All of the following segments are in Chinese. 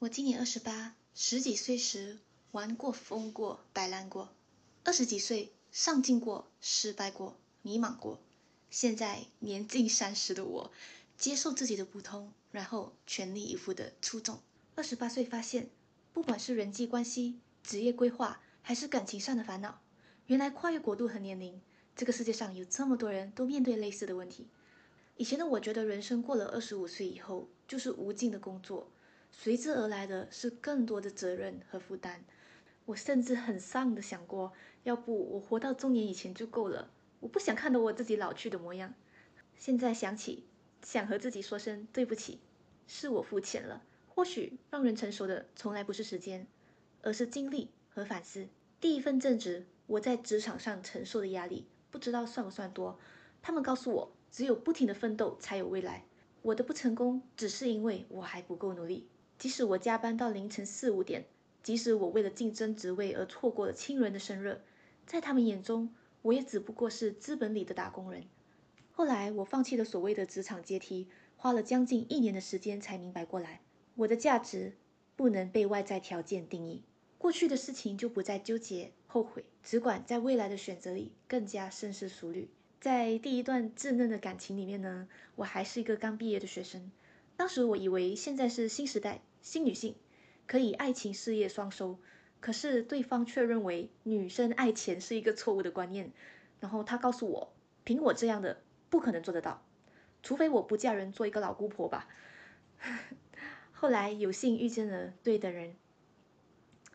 我今年二十八，十几岁时玩过、疯过、摆烂过；二十几岁上进过、失败过、迷茫过。现在年近三十的我，接受自己的普通，然后全力以赴的出众。二十八岁发现，不管是人际关系、职业规划，还是感情上的烦恼，原来跨越国度和年龄，这个世界上有这么多人都面对类似的问题。以前的我觉得，人生过了二十五岁以后，就是无尽的工作。随之而来的是更多的责任和负担。我甚至很丧的想过，要不我活到中年以前就够了。我不想看到我自己老去的模样。现在想起，想和自己说声对不起，是我肤浅了。或许让人成熟的从来不是时间，而是经历和反思。第一份正职，我在职场上承受的压力，不知道算不算多。他们告诉我，只有不停的奋斗才有未来。我的不成功，只是因为我还不够努力。即使我加班到凌晨四五点，即使我为了竞争职位而错过了亲人的生日，在他们眼中，我也只不过是资本里的打工人。后来，我放弃了所谓的职场阶梯，花了将近一年的时间才明白过来，我的价值不能被外在条件定义。过去的事情就不再纠结后悔，只管在未来的选择里更加深思熟虑。在第一段稚嫩的感情里面呢，我还是一个刚毕业的学生，当时我以为现在是新时代。新女性可以爱情事业双收，可是对方却认为女生爱钱是一个错误的观念。然后他告诉我，凭我这样的不可能做得到，除非我不嫁人做一个老姑婆吧。后来有幸遇见了对的人，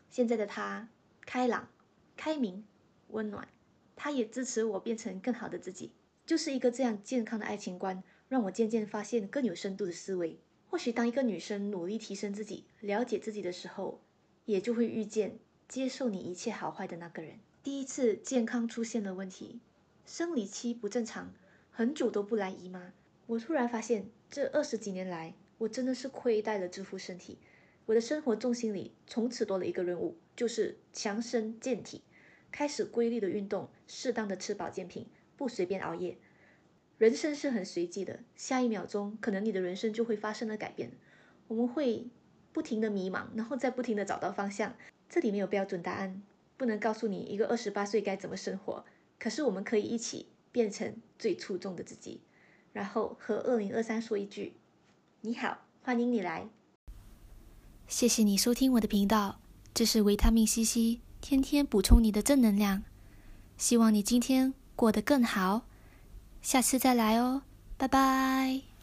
现在的他开朗、开明、温暖，他也支持我变成更好的自己。就是一个这样健康的爱情观，让我渐渐发现更有深度的思维。或许当一个女生努力提升自己、了解自己的时候，也就会遇见接受你一切好坏的那个人。第一次健康出现了问题，生理期不正常，很久都不来姨妈。我突然发现，这二十几年来，我真的是亏待了这副身体。我的生活重心里从此多了一个任务，就是强身健体，开始规律的运动，适当的吃保健品，不随便熬夜。人生是很随机的，下一秒钟可能你的人生就会发生了改变。我们会不停的迷茫，然后再不停的找到方向。这里没有标准答案，不能告诉你一个二十八岁该怎么生活。可是我们可以一起变成最出众的自己，然后和二零二三说一句：你好，欢迎你来。谢谢你收听我的频道，这是维他命 C C，天天补充你的正能量。希望你今天过得更好。下次再来哦，拜拜。